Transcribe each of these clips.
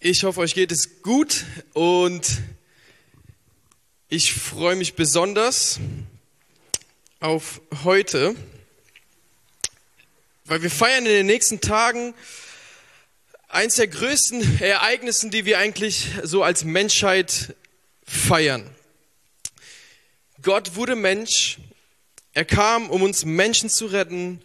Ich hoffe, euch geht es gut und ich freue mich besonders auf heute, weil wir feiern in den nächsten Tagen eins der größten Ereignissen, die wir eigentlich so als Menschheit feiern. Gott wurde Mensch, er kam, um uns Menschen zu retten,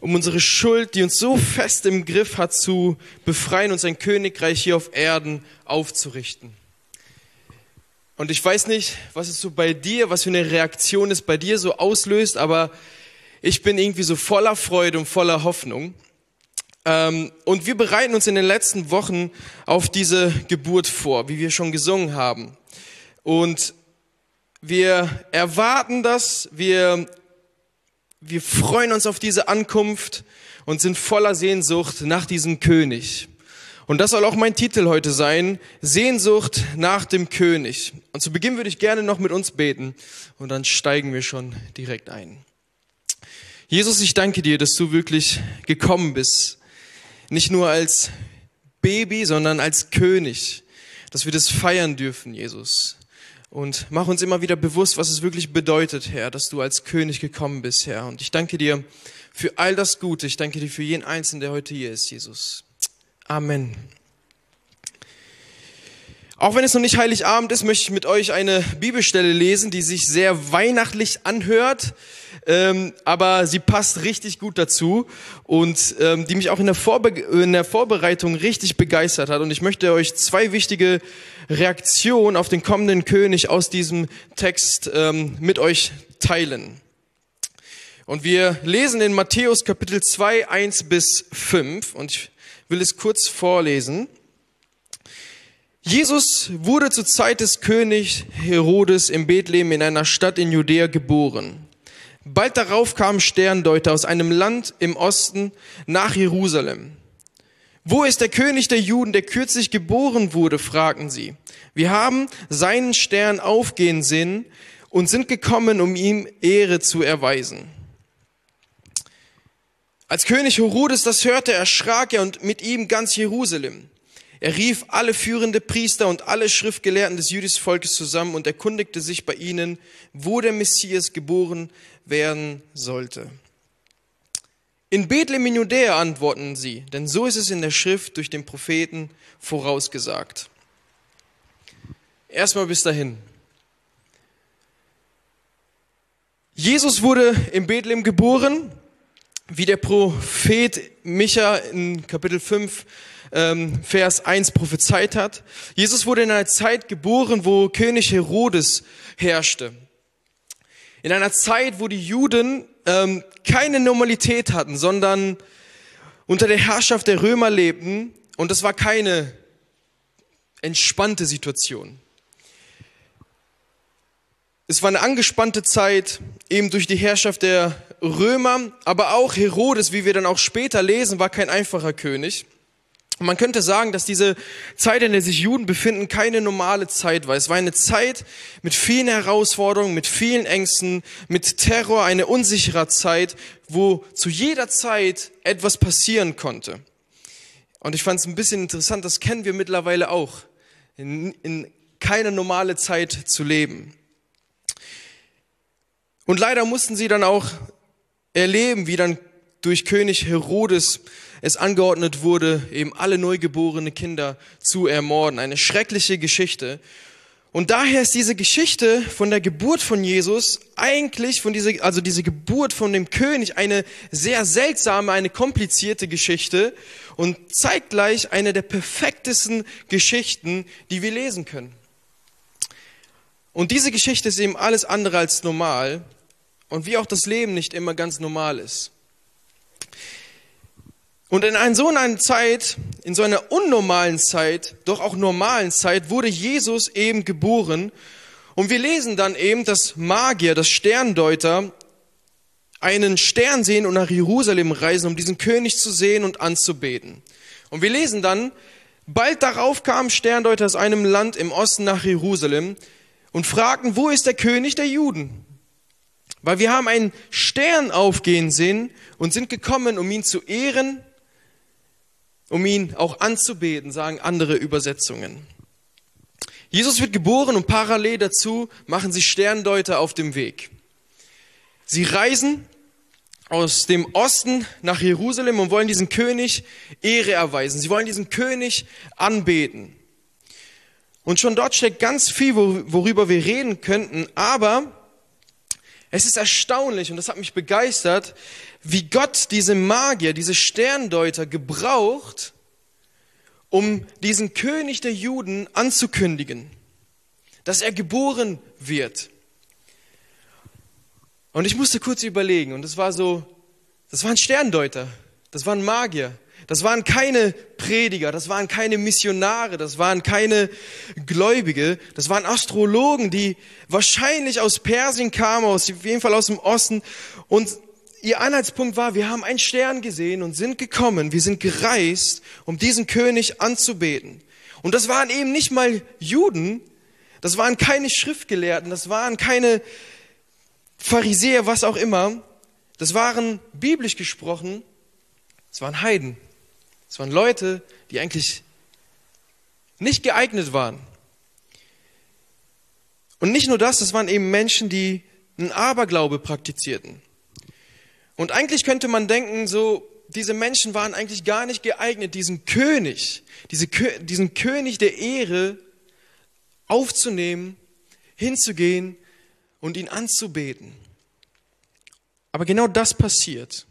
um unsere Schuld, die uns so fest im Griff hat, zu befreien und sein Königreich hier auf Erden aufzurichten. Und ich weiß nicht, was es so bei dir, was für eine Reaktion es bei dir so auslöst, aber ich bin irgendwie so voller Freude und voller Hoffnung. Ähm, und wir bereiten uns in den letzten Wochen auf diese Geburt vor, wie wir schon gesungen haben. Und wir erwarten das, wir wir freuen uns auf diese Ankunft und sind voller Sehnsucht nach diesem König. Und das soll auch mein Titel heute sein, Sehnsucht nach dem König. Und zu Beginn würde ich gerne noch mit uns beten und dann steigen wir schon direkt ein. Jesus, ich danke dir, dass du wirklich gekommen bist. Nicht nur als Baby, sondern als König, dass wir das feiern dürfen, Jesus. Und mach uns immer wieder bewusst, was es wirklich bedeutet, Herr, dass du als König gekommen bist, Herr. Und ich danke dir für all das Gute. Ich danke dir für jeden Einzelnen, der heute hier ist, Jesus. Amen. Auch wenn es noch nicht Heiligabend ist, möchte ich mit euch eine Bibelstelle lesen, die sich sehr weihnachtlich anhört, ähm, aber sie passt richtig gut dazu und ähm, die mich auch in der, in der Vorbereitung richtig begeistert hat. Und ich möchte euch zwei wichtige Reaktionen auf den kommenden König aus diesem Text ähm, mit euch teilen. Und wir lesen in Matthäus Kapitel 2, 1 bis 5 und ich will es kurz vorlesen. Jesus wurde zur Zeit des Königs Herodes in Bethlehem in einer Stadt in Judäa geboren. Bald darauf kamen Sterndeuter aus einem Land im Osten nach Jerusalem. Wo ist der König der Juden, der kürzlich geboren wurde? fragten sie. Wir haben seinen Stern aufgehen sehen und sind gekommen, um ihm Ehre zu erweisen. Als König Herodes das hörte, erschrak er und mit ihm ganz Jerusalem. Er rief alle führende Priester und alle Schriftgelehrten des jüdischen Volkes zusammen und erkundigte sich bei ihnen, wo der Messias geboren werden sollte. In Bethlehem in Judäa antworten sie, denn so ist es in der Schrift durch den Propheten vorausgesagt. Erstmal bis dahin. Jesus wurde in Bethlehem geboren, wie der Prophet Micha in Kapitel 5 ähm, Vers 1 prophezeit hat. Jesus wurde in einer Zeit geboren, wo König Herodes herrschte. In einer Zeit, wo die Juden ähm, keine Normalität hatten, sondern unter der Herrschaft der Römer lebten. Und das war keine entspannte Situation. Es war eine angespannte Zeit, eben durch die Herrschaft der Römer, aber auch Herodes, wie wir dann auch später lesen, war kein einfacher König. Und man könnte sagen, dass diese Zeit, in der sich Juden befinden, keine normale Zeit war. Es war eine Zeit mit vielen Herausforderungen, mit vielen Ängsten, mit Terror, eine unsichere Zeit, wo zu jeder Zeit etwas passieren konnte. Und ich fand es ein bisschen interessant, das kennen wir mittlerweile auch, in, in keine normale Zeit zu leben. Und leider mussten sie dann auch erleben, wie dann durch König Herodes es angeordnet wurde, eben alle neugeborene Kinder zu ermorden. Eine schreckliche Geschichte. Und daher ist diese Geschichte von der Geburt von Jesus eigentlich von dieser, also diese Geburt von dem König eine sehr seltsame, eine komplizierte Geschichte und zeitgleich eine der perfektesten Geschichten, die wir lesen können. Und diese Geschichte ist eben alles andere als normal und wie auch das Leben nicht immer ganz normal ist. Und in einer so einer Zeit, in so einer unnormalen Zeit, doch auch normalen Zeit, wurde Jesus eben geboren. Und wir lesen dann eben, dass Magier, das Sterndeuter, einen Stern sehen und nach Jerusalem reisen, um diesen König zu sehen und anzubeten. Und wir lesen dann, bald darauf kamen Sterndeuter aus einem Land im Osten nach Jerusalem und fragten, wo ist der König der Juden? Weil wir haben einen Stern aufgehen sehen und sind gekommen, um ihn zu ehren, um ihn auch anzubeten, sagen andere Übersetzungen. Jesus wird geboren und parallel dazu machen sich Sterndeuter auf dem Weg. Sie reisen aus dem Osten nach Jerusalem und wollen diesen König Ehre erweisen. Sie wollen diesen König anbeten. Und schon dort steckt ganz viel, worüber wir reden könnten, aber es ist erstaunlich und das hat mich begeistert, wie Gott diese Magier, diese Sterndeuter gebraucht, um diesen König der Juden anzukündigen, dass er geboren wird. Und ich musste kurz überlegen und das war so, das waren Sterndeuter, das waren Magier, das waren keine Prediger, das waren keine Missionare, das waren keine Gläubige, das waren Astrologen, die wahrscheinlich aus Persien kamen, aus, auf jeden Fall aus dem Osten und ihr Anhaltspunkt war, wir haben einen Stern gesehen und sind gekommen, wir sind gereist, um diesen König anzubeten. Und das waren eben nicht mal Juden, das waren keine Schriftgelehrten, das waren keine Pharisäer, was auch immer. Das waren biblisch gesprochen, das waren Heiden. Das waren Leute, die eigentlich nicht geeignet waren. Und nicht nur das, das waren eben Menschen, die einen Aberglaube praktizierten. Und eigentlich könnte man denken, so, diese Menschen waren eigentlich gar nicht geeignet, diesen König, diese, diesen König der Ehre aufzunehmen, hinzugehen und ihn anzubeten. Aber genau das passiert.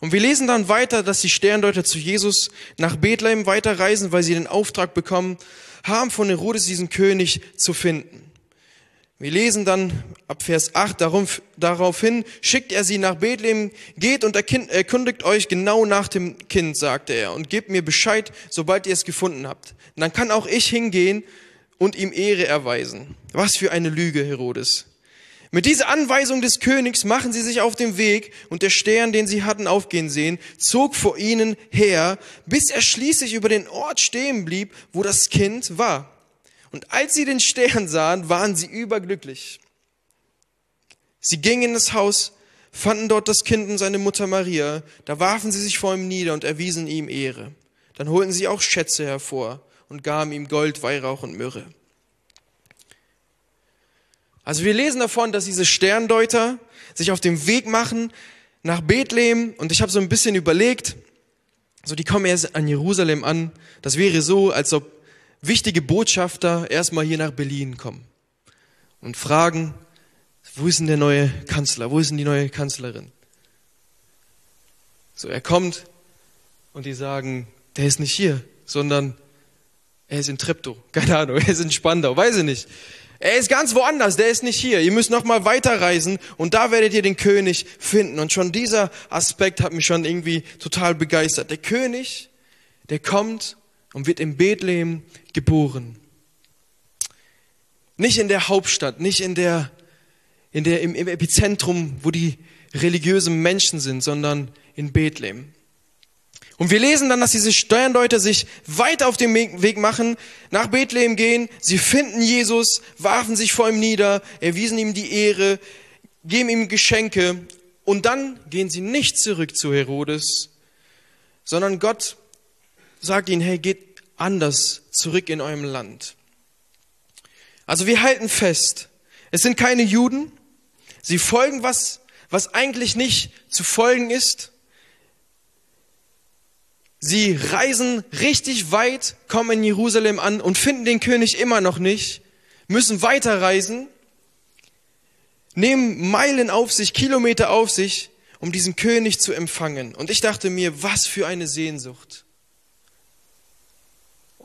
Und wir lesen dann weiter, dass die Sterndeuter zu Jesus nach Bethlehem weiterreisen, weil sie den Auftrag bekommen haben, von Herodes diesen König zu finden. Wir lesen dann ab Vers 8, darauf, daraufhin schickt er sie nach Bethlehem, geht und erkundigt euch genau nach dem Kind, sagte er, und gebt mir Bescheid, sobald ihr es gefunden habt. Dann kann auch ich hingehen und ihm Ehre erweisen. Was für eine Lüge, Herodes. Mit dieser Anweisung des Königs machen sie sich auf den Weg und der Stern, den sie hatten aufgehen sehen, zog vor ihnen her, bis er schließlich über den Ort stehen blieb, wo das Kind war. Und als sie den Stern sahen, waren sie überglücklich. Sie gingen in das Haus, fanden dort das Kind und seine Mutter Maria, da warfen sie sich vor ihm nieder und erwiesen ihm Ehre. Dann holten sie auch Schätze hervor und gaben ihm Gold, Weihrauch und Myrrhe. Also wir lesen davon, dass diese Sterndeuter sich auf den Weg machen nach Bethlehem und ich habe so ein bisschen überlegt, so die kommen erst an Jerusalem an. Das wäre so, als ob wichtige Botschafter erstmal hier nach Berlin kommen und fragen, wo ist denn der neue Kanzler? Wo ist denn die neue Kanzlerin? So, er kommt und die sagen, der ist nicht hier, sondern er ist in Treptow. Keine Ahnung, er ist in Spandau, weiß ich nicht. Er ist ganz woanders, der ist nicht hier. Ihr müsst noch mal weiterreisen und da werdet ihr den König finden. Und schon dieser Aspekt hat mich schon irgendwie total begeistert. Der König, der kommt und wird in Bethlehem geboren. Nicht in der Hauptstadt, nicht in der, in der, im, im Epizentrum, wo die religiösen Menschen sind, sondern in Bethlehem. Und wir lesen dann, dass diese Steuerleute sich weiter auf den Weg machen, nach Bethlehem gehen, sie finden Jesus, warfen sich vor ihm nieder, erwiesen ihm die Ehre, geben ihm Geschenke und dann gehen sie nicht zurück zu Herodes, sondern Gott sagt ihnen, hey, geht anders zurück in eurem Land. Also wir halten fest, es sind keine Juden, sie folgen was, was eigentlich nicht zu folgen ist. Sie reisen richtig weit, kommen in Jerusalem an und finden den König immer noch nicht, müssen weiterreisen, nehmen Meilen auf sich, Kilometer auf sich, um diesen König zu empfangen. Und ich dachte mir, was für eine Sehnsucht.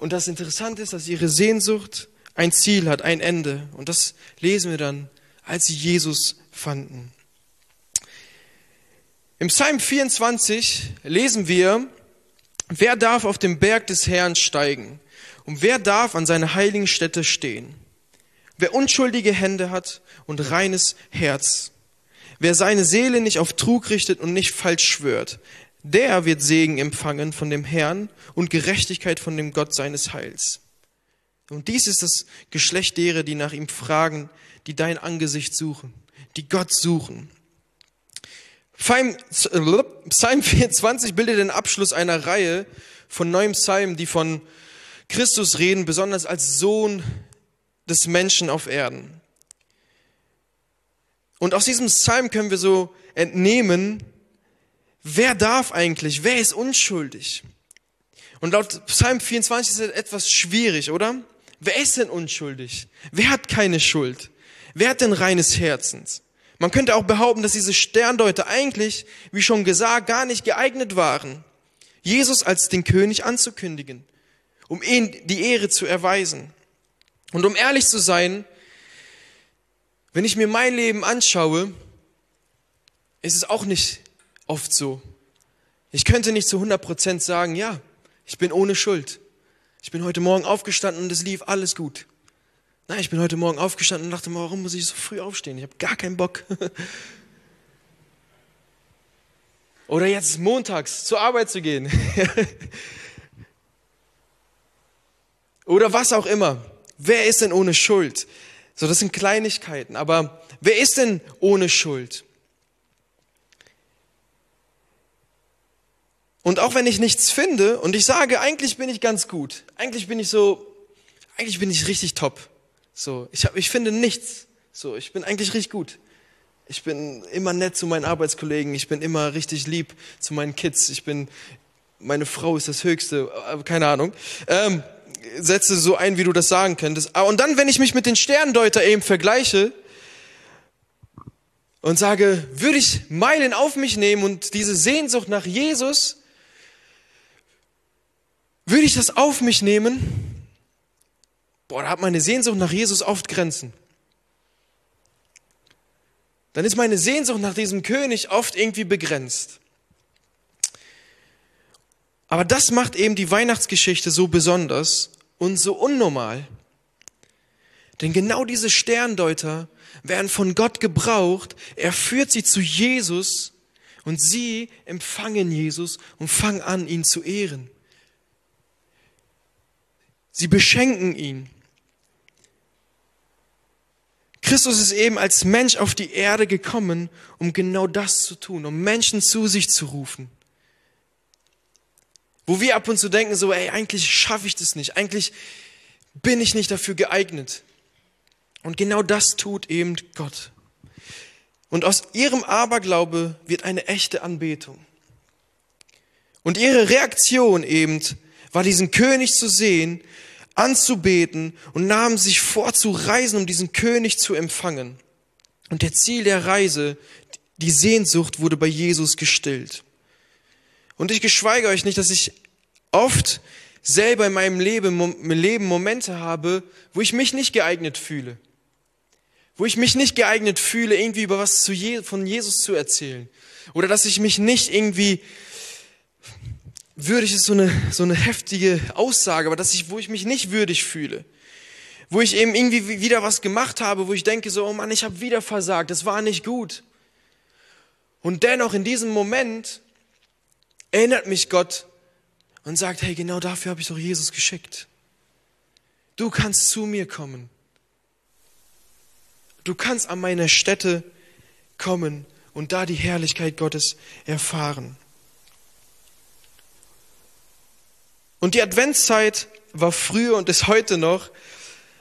Und das Interessante ist, dass ihre Sehnsucht ein Ziel hat, ein Ende. Und das lesen wir dann, als sie Jesus fanden. Im Psalm 24 lesen wir, wer darf auf den Berg des Herrn steigen? Und wer darf an seiner heiligen Stätte stehen? Wer unschuldige Hände hat und reines Herz. Wer seine Seele nicht auf Trug richtet und nicht falsch schwört der wird Segen empfangen von dem Herrn und Gerechtigkeit von dem Gott seines Heils. Und dies ist das Geschlecht derer, die nach ihm fragen, die dein Angesicht suchen, die Gott suchen. Psalm, Psalm 24 bildet den Abschluss einer Reihe von neuen Psalmen, die von Christus reden, besonders als Sohn des Menschen auf Erden. Und aus diesem Psalm können wir so entnehmen, wer darf eigentlich, wer ist unschuldig? Und laut Psalm 24 ist es etwas schwierig, oder? Wer ist denn unschuldig? Wer hat keine Schuld? Wer hat denn reines Herzens? Man könnte auch behaupten, dass diese Sterndeuter eigentlich, wie schon gesagt, gar nicht geeignet waren, Jesus als den König anzukündigen, um ihn die Ehre zu erweisen. Und um ehrlich zu sein, wenn ich mir mein Leben anschaue, ist es auch nicht oft so. Ich könnte nicht zu 100 Prozent sagen, ja, ich bin ohne Schuld. Ich bin heute Morgen aufgestanden und es lief alles gut. Nein, ich bin heute Morgen aufgestanden und dachte, warum muss ich so früh aufstehen? Ich habe gar keinen Bock. Oder jetzt montags zur Arbeit zu gehen. Oder was auch immer. Wer ist denn ohne Schuld? So, das sind Kleinigkeiten. Aber wer ist denn ohne Schuld? Und auch wenn ich nichts finde und ich sage, eigentlich bin ich ganz gut, eigentlich bin ich so, eigentlich bin ich richtig top. So, ich hab, ich finde nichts. So, ich bin eigentlich richtig gut. Ich bin immer nett zu meinen Arbeitskollegen, ich bin immer richtig lieb zu meinen Kids, ich bin, meine Frau ist das Höchste, äh, keine Ahnung. Ähm, setze so ein, wie du das sagen könntest. Ah, und dann, wenn ich mich mit den Sterndeuter eben vergleiche und sage, würde ich Meilen auf mich nehmen und diese Sehnsucht nach Jesus, würde ich das auf mich nehmen? Boah, da hat meine Sehnsucht nach Jesus oft Grenzen. Dann ist meine Sehnsucht nach diesem König oft irgendwie begrenzt. Aber das macht eben die Weihnachtsgeschichte so besonders und so unnormal. Denn genau diese Sterndeuter werden von Gott gebraucht. Er führt sie zu Jesus und sie empfangen Jesus und fangen an, ihn zu ehren. Sie beschenken ihn. Christus ist eben als Mensch auf die Erde gekommen, um genau das zu tun, um Menschen zu sich zu rufen. Wo wir ab und zu denken, so, ey, eigentlich schaffe ich das nicht, eigentlich bin ich nicht dafür geeignet. Und genau das tut eben Gott. Und aus ihrem Aberglaube wird eine echte Anbetung. Und ihre Reaktion eben war diesen König zu sehen, anzubeten und nahmen sich vor zu reisen, um diesen König zu empfangen. Und der Ziel der Reise, die Sehnsucht wurde bei Jesus gestillt. Und ich geschweige euch nicht, dass ich oft selber in meinem Leben, Leben Momente habe, wo ich mich nicht geeignet fühle. Wo ich mich nicht geeignet fühle, irgendwie über was von Jesus zu erzählen. Oder dass ich mich nicht irgendwie, würdig ist so eine, so eine heftige Aussage, aber dass ich, wo ich mich nicht würdig fühle. Wo ich eben irgendwie wieder was gemacht habe, wo ich denke so, oh Mann, ich habe wieder versagt, das war nicht gut. Und dennoch in diesem Moment erinnert mich Gott und sagt, hey, genau dafür habe ich doch Jesus geschickt. Du kannst zu mir kommen. Du kannst an meine Stätte kommen und da die Herrlichkeit Gottes erfahren. Und die Adventszeit war früher und ist heute noch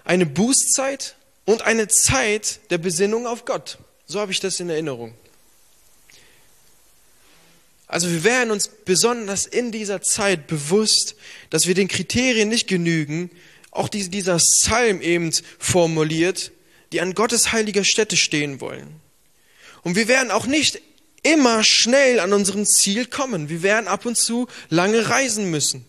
eine Bußzeit und eine Zeit der Besinnung auf Gott. So habe ich das in Erinnerung. Also wir werden uns besonders in dieser Zeit bewusst, dass wir den Kriterien nicht genügen, auch dieser Psalm eben formuliert, die an Gottes heiliger Stätte stehen wollen. Und wir werden auch nicht immer schnell an unserem Ziel kommen. Wir werden ab und zu lange reisen müssen.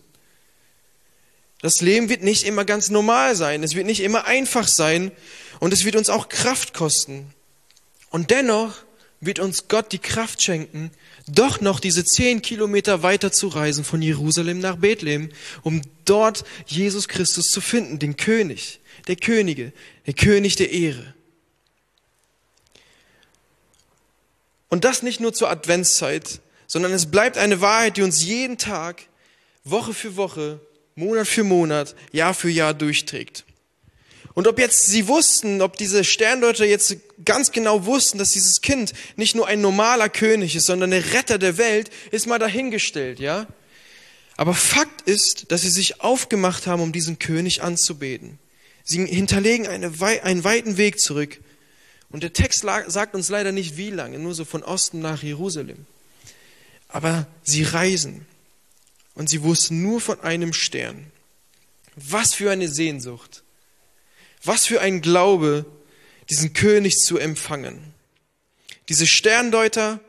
Das Leben wird nicht immer ganz normal sein. Es wird nicht immer einfach sein. Und es wird uns auch Kraft kosten. Und dennoch wird uns Gott die Kraft schenken, doch noch diese zehn Kilometer weiter zu reisen von Jerusalem nach Bethlehem, um dort Jesus Christus zu finden, den König, der Könige, der König der Ehre. Und das nicht nur zur Adventszeit, sondern es bleibt eine Wahrheit, die uns jeden Tag, Woche für Woche, Monat für Monat, Jahr für Jahr durchträgt. Und ob jetzt sie wussten, ob diese Sterndeuter jetzt ganz genau wussten, dass dieses Kind nicht nur ein normaler König ist, sondern der Retter der Welt, ist mal dahingestellt, ja? Aber Fakt ist, dass sie sich aufgemacht haben, um diesen König anzubeten. Sie hinterlegen eine, einen weiten Weg zurück. Und der Text sagt uns leider nicht wie lange, nur so von Osten nach Jerusalem. Aber sie reisen. Und sie wussten nur von einem Stern. Was für eine Sehnsucht. Was für ein Glaube, diesen König zu empfangen. Diese Sterndeuter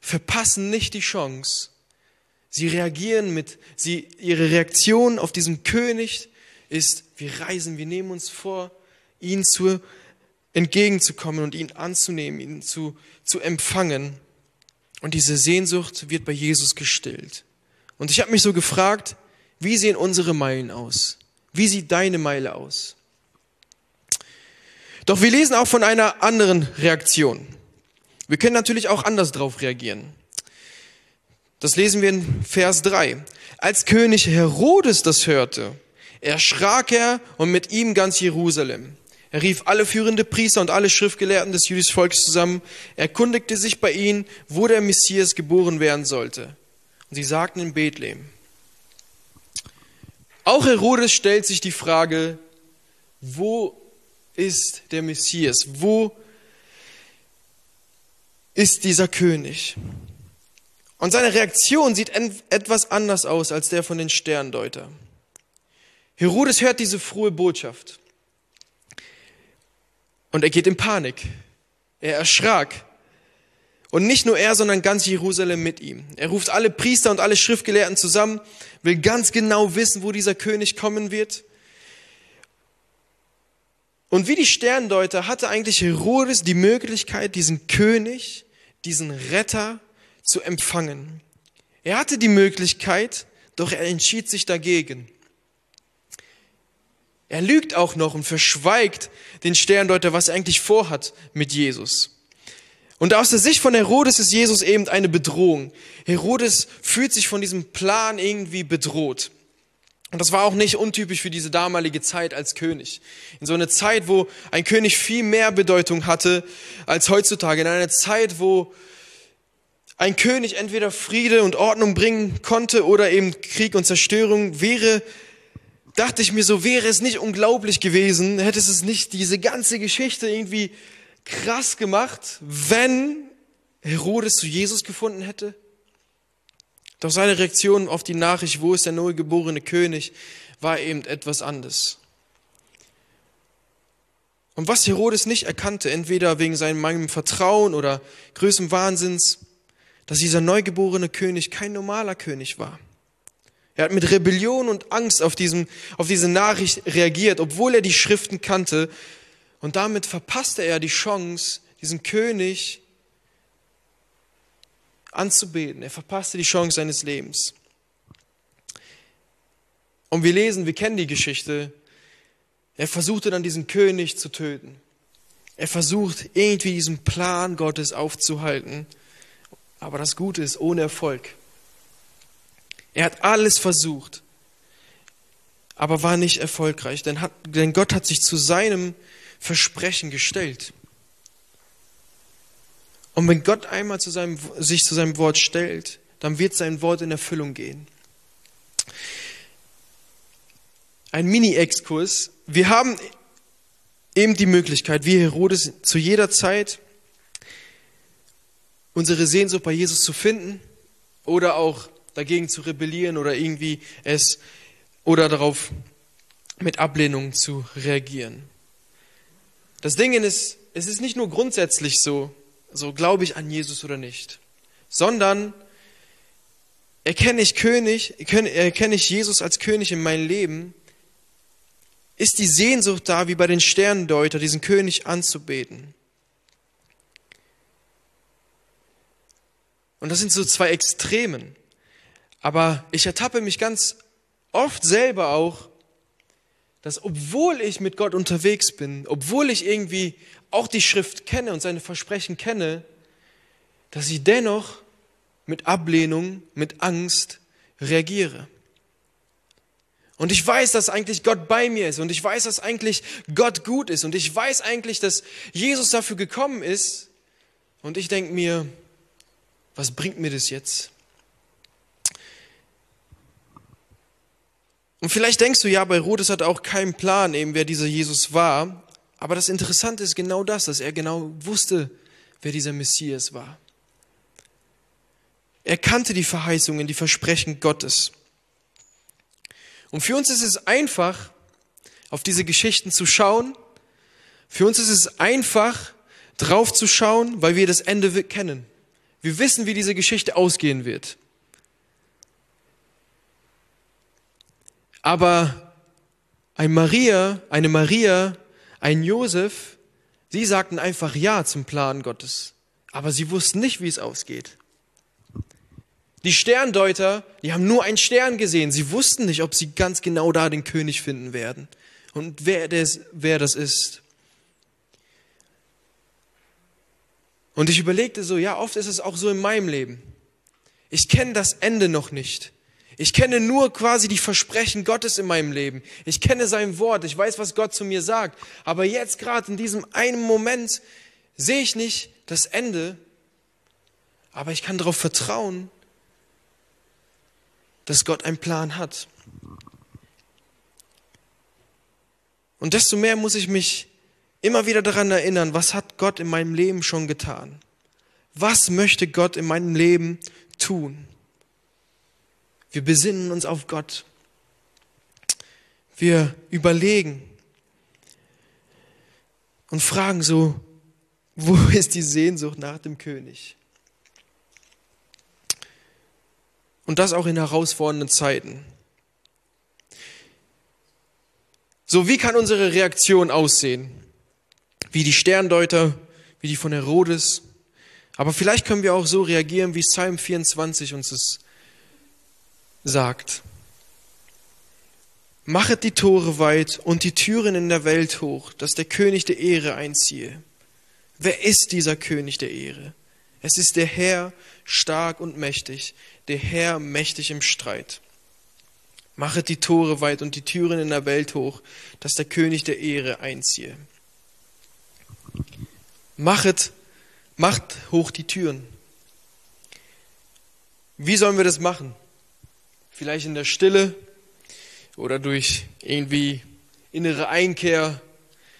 verpassen nicht die Chance. Sie reagieren mit, sie, ihre Reaktion auf diesen König ist, wir reisen, wir nehmen uns vor, ihn zu, entgegenzukommen und ihn anzunehmen, ihn zu, zu empfangen. Und diese Sehnsucht wird bei Jesus gestillt. Und ich habe mich so gefragt, wie sehen unsere Meilen aus? Wie sieht deine Meile aus? Doch wir lesen auch von einer anderen Reaktion. Wir können natürlich auch anders darauf reagieren. Das lesen wir in Vers 3. Als König Herodes das hörte, erschrak er und mit ihm ganz Jerusalem. Er rief alle führende Priester und alle Schriftgelehrten des jüdischen Volkes zusammen, erkundigte sich bei ihnen, wo der Messias geboren werden sollte. Und sie sagten in Bethlehem. Auch Herodes stellt sich die Frage, wo ist der Messias? Wo ist dieser König? Und seine Reaktion sieht etwas anders aus als der von den Sterndeuter. Herodes hört diese frohe Botschaft und er geht in Panik. Er erschrak. Und nicht nur er, sondern ganz Jerusalem mit ihm. Er ruft alle Priester und alle Schriftgelehrten zusammen, will ganz genau wissen, wo dieser König kommen wird. Und wie die Sterndeuter hatte eigentlich Herodes die Möglichkeit, diesen König, diesen Retter zu empfangen. Er hatte die Möglichkeit, doch er entschied sich dagegen. Er lügt auch noch und verschweigt den Sterndeuter, was er eigentlich vorhat mit Jesus. Und aus der Sicht von Herodes ist Jesus eben eine Bedrohung. Herodes fühlt sich von diesem Plan irgendwie bedroht. Und das war auch nicht untypisch für diese damalige Zeit als König. In so einer Zeit, wo ein König viel mehr Bedeutung hatte als heutzutage. In einer Zeit, wo ein König entweder Friede und Ordnung bringen konnte oder eben Krieg und Zerstörung, wäre, dachte ich mir so, wäre es nicht unglaublich gewesen, hätte es nicht diese ganze Geschichte irgendwie krass gemacht, wenn Herodes zu Jesus gefunden hätte? Doch seine Reaktion auf die Nachricht, wo ist der neugeborene König, war eben etwas anderes. Und was Herodes nicht erkannte, entweder wegen seinem mangelnden Vertrauen oder größtem Wahnsinns, dass dieser neugeborene König kein normaler König war. Er hat mit Rebellion und Angst auf, diesem, auf diese Nachricht reagiert, obwohl er die Schriften kannte. Und damit verpasste er die Chance, diesen König anzubeten. Er verpasste die Chance seines Lebens. Und wir lesen, wir kennen die Geschichte. Er versuchte dann diesen König zu töten. Er versucht irgendwie diesen Plan Gottes aufzuhalten. Aber das Gute ist ohne Erfolg. Er hat alles versucht, aber war nicht erfolgreich, denn, hat, denn Gott hat sich zu seinem Versprechen gestellt. Und wenn Gott einmal zu seinem, sich zu seinem Wort stellt, dann wird sein Wort in Erfüllung gehen. Ein Mini-Exkurs. Wir haben eben die Möglichkeit, wie Herodes, zu jeder Zeit unsere Sehnsucht bei Jesus zu finden oder auch dagegen zu rebellieren oder irgendwie es oder darauf mit Ablehnung zu reagieren. Das Ding ist, es ist nicht nur grundsätzlich so, so glaube ich an Jesus oder nicht, sondern erkenne ich König, erkenne ich Jesus als König in meinem Leben, ist die Sehnsucht da, wie bei den Sternendeuter, diesen König anzubeten. Und das sind so zwei Extremen. Aber ich ertappe mich ganz oft selber auch, dass obwohl ich mit Gott unterwegs bin, obwohl ich irgendwie auch die Schrift kenne und seine Versprechen kenne, dass ich dennoch mit Ablehnung, mit Angst reagiere. Und ich weiß, dass eigentlich Gott bei mir ist und ich weiß, dass eigentlich Gott gut ist und ich weiß eigentlich, dass Jesus dafür gekommen ist. Und ich denke mir, was bringt mir das jetzt? Und vielleicht denkst du, ja, bei Herodes hat auch keinen Plan, eben wer dieser Jesus war. Aber das Interessante ist genau das, dass er genau wusste, wer dieser Messias war. Er kannte die Verheißungen, die Versprechen Gottes. Und für uns ist es einfach, auf diese Geschichten zu schauen. Für uns ist es einfach, drauf zu schauen, weil wir das Ende kennen. Wir wissen, wie diese Geschichte ausgehen wird. Aber ein Maria, eine Maria, ein Josef, sie sagten einfach Ja zum Plan Gottes. Aber sie wussten nicht, wie es ausgeht. Die Sterndeuter, die haben nur einen Stern gesehen. Sie wussten nicht, ob sie ganz genau da den König finden werden und wer das, wer das ist. Und ich überlegte so, ja, oft ist es auch so in meinem Leben. Ich kenne das Ende noch nicht. Ich kenne nur quasi die Versprechen Gottes in meinem Leben. Ich kenne sein Wort. Ich weiß, was Gott zu mir sagt. Aber jetzt gerade in diesem einen Moment sehe ich nicht das Ende. Aber ich kann darauf vertrauen, dass Gott einen Plan hat. Und desto mehr muss ich mich immer wieder daran erinnern, was hat Gott in meinem Leben schon getan? Was möchte Gott in meinem Leben tun? Wir besinnen uns auf Gott. Wir überlegen und fragen so, wo ist die Sehnsucht nach dem König? Und das auch in herausfordernden Zeiten. So, wie kann unsere Reaktion aussehen? Wie die Sterndeuter, wie die von Herodes. Aber vielleicht können wir auch so reagieren, wie Psalm 24 uns es sagt, Machet die Tore weit und die Türen in der Welt hoch, dass der König der Ehre einziehe. Wer ist dieser König der Ehre? Es ist der Herr, stark und mächtig, der Herr mächtig im Streit. Machet die Tore weit und die Türen in der Welt hoch, dass der König der Ehre einziehe. Machet, macht hoch die Türen. Wie sollen wir das machen? Vielleicht in der Stille oder durch irgendwie innere Einkehr,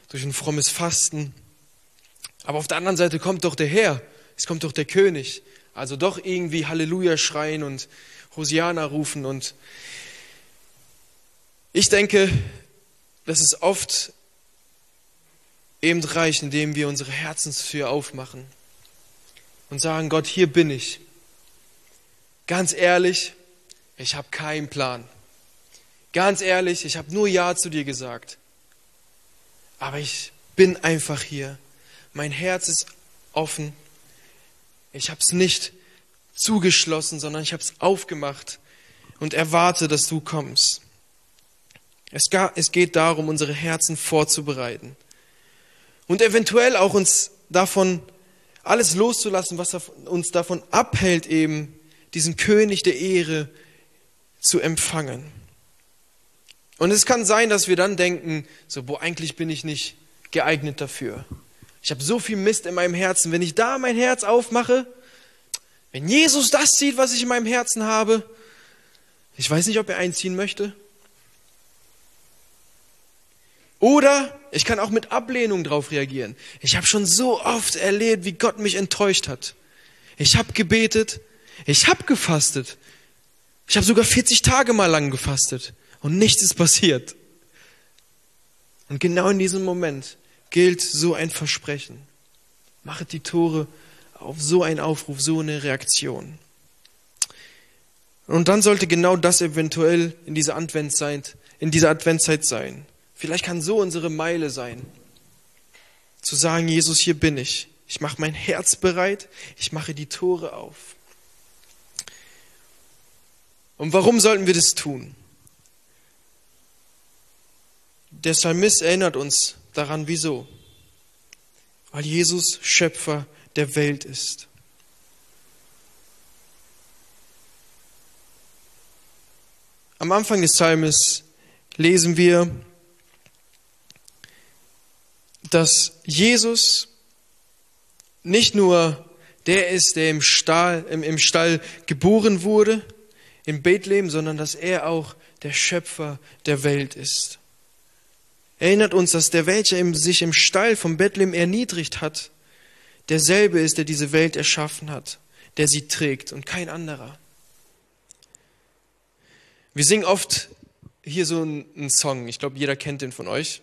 durch ein frommes Fasten. Aber auf der anderen Seite kommt doch der Herr, es kommt doch der König. Also doch irgendwie Halleluja schreien und Hosiana rufen. Und ich denke, dass es oft eben reicht, indem wir unsere Herzenstür aufmachen und sagen, Gott, hier bin ich. Ganz ehrlich, ich habe keinen Plan. Ganz ehrlich, ich habe nur Ja zu dir gesagt. Aber ich bin einfach hier. Mein Herz ist offen. Ich habe es nicht zugeschlossen, sondern ich habe es aufgemacht und erwarte, dass du kommst. Es geht darum, unsere Herzen vorzubereiten und eventuell auch uns davon alles loszulassen, was uns davon abhält, eben diesen König der Ehre zu empfangen. Und es kann sein, dass wir dann denken, so, boah, eigentlich bin ich nicht geeignet dafür. Ich habe so viel Mist in meinem Herzen. Wenn ich da mein Herz aufmache, wenn Jesus das sieht, was ich in meinem Herzen habe, ich weiß nicht, ob er einziehen möchte. Oder ich kann auch mit Ablehnung darauf reagieren. Ich habe schon so oft erlebt, wie Gott mich enttäuscht hat. Ich habe gebetet, ich habe gefastet, ich habe sogar 40 Tage mal lang gefastet und nichts ist passiert. Und genau in diesem Moment gilt so ein Versprechen. Machet die Tore auf so einen Aufruf, so eine Reaktion. Und dann sollte genau das eventuell in dieser Adventszeit, in dieser Adventszeit sein. Vielleicht kann so unsere Meile sein. Zu sagen, Jesus, hier bin ich. Ich mache mein Herz bereit. Ich mache die Tore auf. Und warum sollten wir das tun? Der Psalmist erinnert uns daran, wieso. Weil Jesus Schöpfer der Welt ist. Am Anfang des Psalmes lesen wir, dass Jesus nicht nur der ist, der im Stall, im, im Stall geboren wurde, in Bethlehem, sondern dass er auch der Schöpfer der Welt ist. Erinnert uns, dass der, welcher sich im Stall von Bethlehem erniedrigt hat, derselbe ist, der diese Welt erschaffen hat, der sie trägt und kein anderer. Wir singen oft hier so einen Song, ich glaube, jeder kennt den von euch.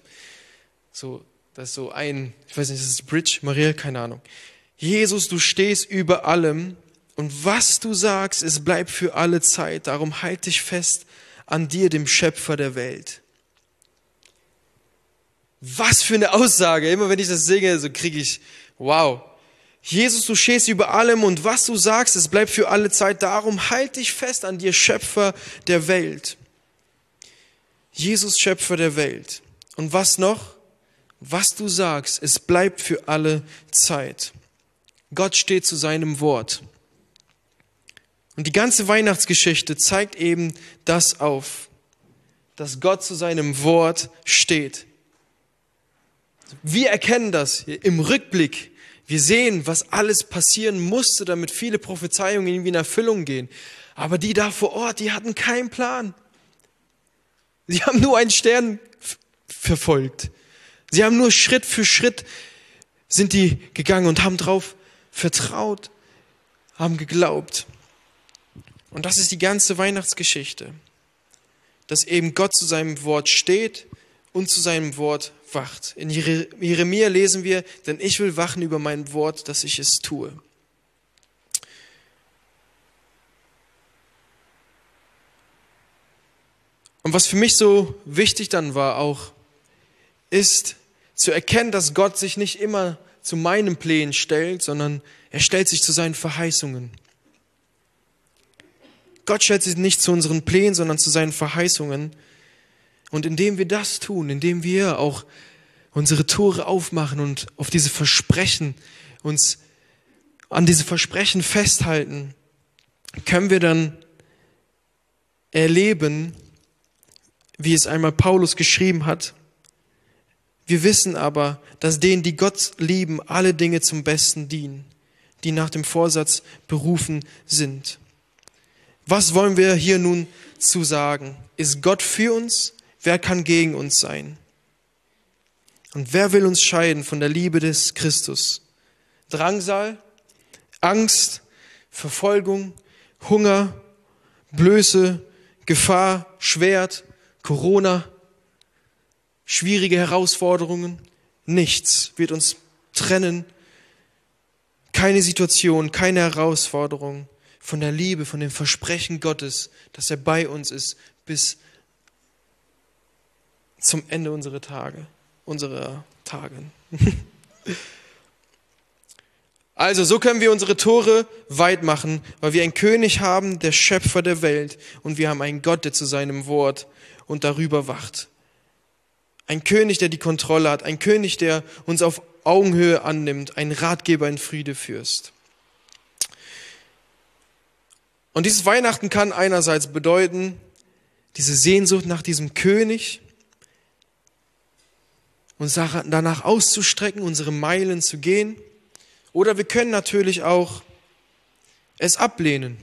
So, das ist so ein, ich weiß nicht, das ist Bridge, Marielle, keine Ahnung. Jesus, du stehst über allem und was du sagst, es bleibt für alle Zeit. Darum halt dich fest an dir, dem Schöpfer der Welt. Was für eine Aussage. Immer wenn ich das singe, so kriege ich, wow. Jesus, du stehst über allem und was du sagst, es bleibt für alle Zeit. Darum halt dich fest an dir, Schöpfer der Welt. Jesus, Schöpfer der Welt. Und was noch? Was du sagst, es bleibt für alle Zeit. Gott steht zu seinem Wort. Und die ganze Weihnachtsgeschichte zeigt eben das auf, dass Gott zu seinem Wort steht. Wir erkennen das im Rückblick. Wir sehen, was alles passieren musste, damit viele Prophezeiungen irgendwie in Erfüllung gehen. Aber die da vor Ort, die hatten keinen Plan. Sie haben nur einen Stern verfolgt. Sie haben nur Schritt für Schritt sind die gegangen und haben drauf vertraut, haben geglaubt. Und das ist die ganze Weihnachtsgeschichte, dass eben Gott zu seinem Wort steht und zu seinem Wort wacht. In Jeremia lesen wir, denn ich will wachen über mein Wort, dass ich es tue. Und was für mich so wichtig dann war auch, ist zu erkennen, dass Gott sich nicht immer zu meinen Plänen stellt, sondern er stellt sich zu seinen Verheißungen. Gott stellt sich nicht zu unseren Plänen, sondern zu seinen Verheißungen. Und indem wir das tun, indem wir auch unsere Tore aufmachen und auf diese Versprechen uns an diese Versprechen festhalten, können wir dann erleben, wie es einmal Paulus geschrieben hat. Wir wissen aber, dass denen, die Gott lieben, alle Dinge zum Besten dienen, die nach dem Vorsatz berufen sind. Was wollen wir hier nun zu sagen? Ist Gott für uns? Wer kann gegen uns sein? Und wer will uns scheiden von der Liebe des Christus? Drangsal, Angst, Verfolgung, Hunger, Blöße, Gefahr, Schwert, Corona, schwierige Herausforderungen. Nichts wird uns trennen. Keine Situation, keine Herausforderung von der Liebe, von dem Versprechen Gottes, dass er bei uns ist bis zum Ende unserer Tage, unserer Tage. Also, so können wir unsere Tore weit machen, weil wir einen König haben, der Schöpfer der Welt, und wir haben einen Gott, der zu seinem Wort und darüber wacht. Ein König, der die Kontrolle hat, ein König, der uns auf Augenhöhe annimmt, ein Ratgeber in Friede fürst. Und dieses Weihnachten kann einerseits bedeuten, diese Sehnsucht nach diesem König, uns danach auszustrecken, unsere Meilen zu gehen. Oder wir können natürlich auch es ablehnen.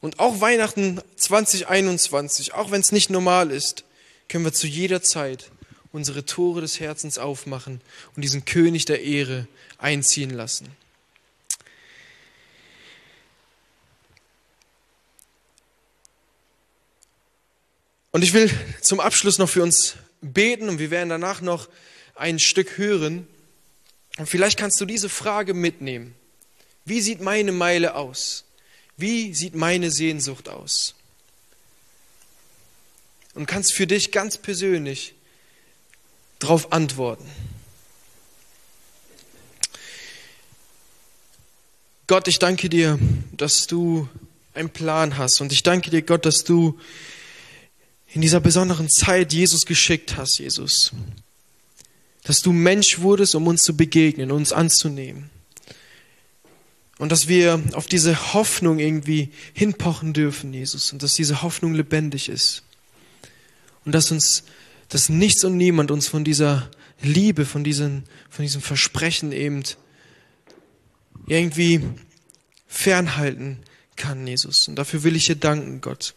Und auch Weihnachten 2021, auch wenn es nicht normal ist, können wir zu jeder Zeit unsere Tore des Herzens aufmachen und diesen König der Ehre einziehen lassen. Und ich will zum Abschluss noch für uns beten und wir werden danach noch ein Stück hören. Und vielleicht kannst du diese Frage mitnehmen. Wie sieht meine Meile aus? Wie sieht meine Sehnsucht aus? Und kannst für dich ganz persönlich darauf antworten. Gott, ich danke dir, dass du einen Plan hast. Und ich danke dir, Gott, dass du in dieser besonderen Zeit Jesus geschickt hast, Jesus. Dass du Mensch wurdest, um uns zu begegnen, uns anzunehmen. Und dass wir auf diese Hoffnung irgendwie hinpochen dürfen, Jesus. Und dass diese Hoffnung lebendig ist. und dass uns, dass nichts und niemand uns von dieser Liebe, von diesem, von diesem Versprechen eben irgendwie fernhalten kann, Jesus. Und dafür will ich dir danken, Gott.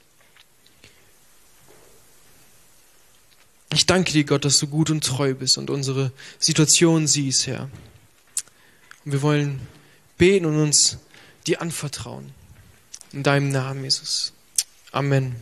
Ich danke dir, Gott, dass du gut und treu bist und unsere Situation siehst, Herr. Und wir wollen beten und uns dir anvertrauen. In deinem Namen, Jesus. Amen.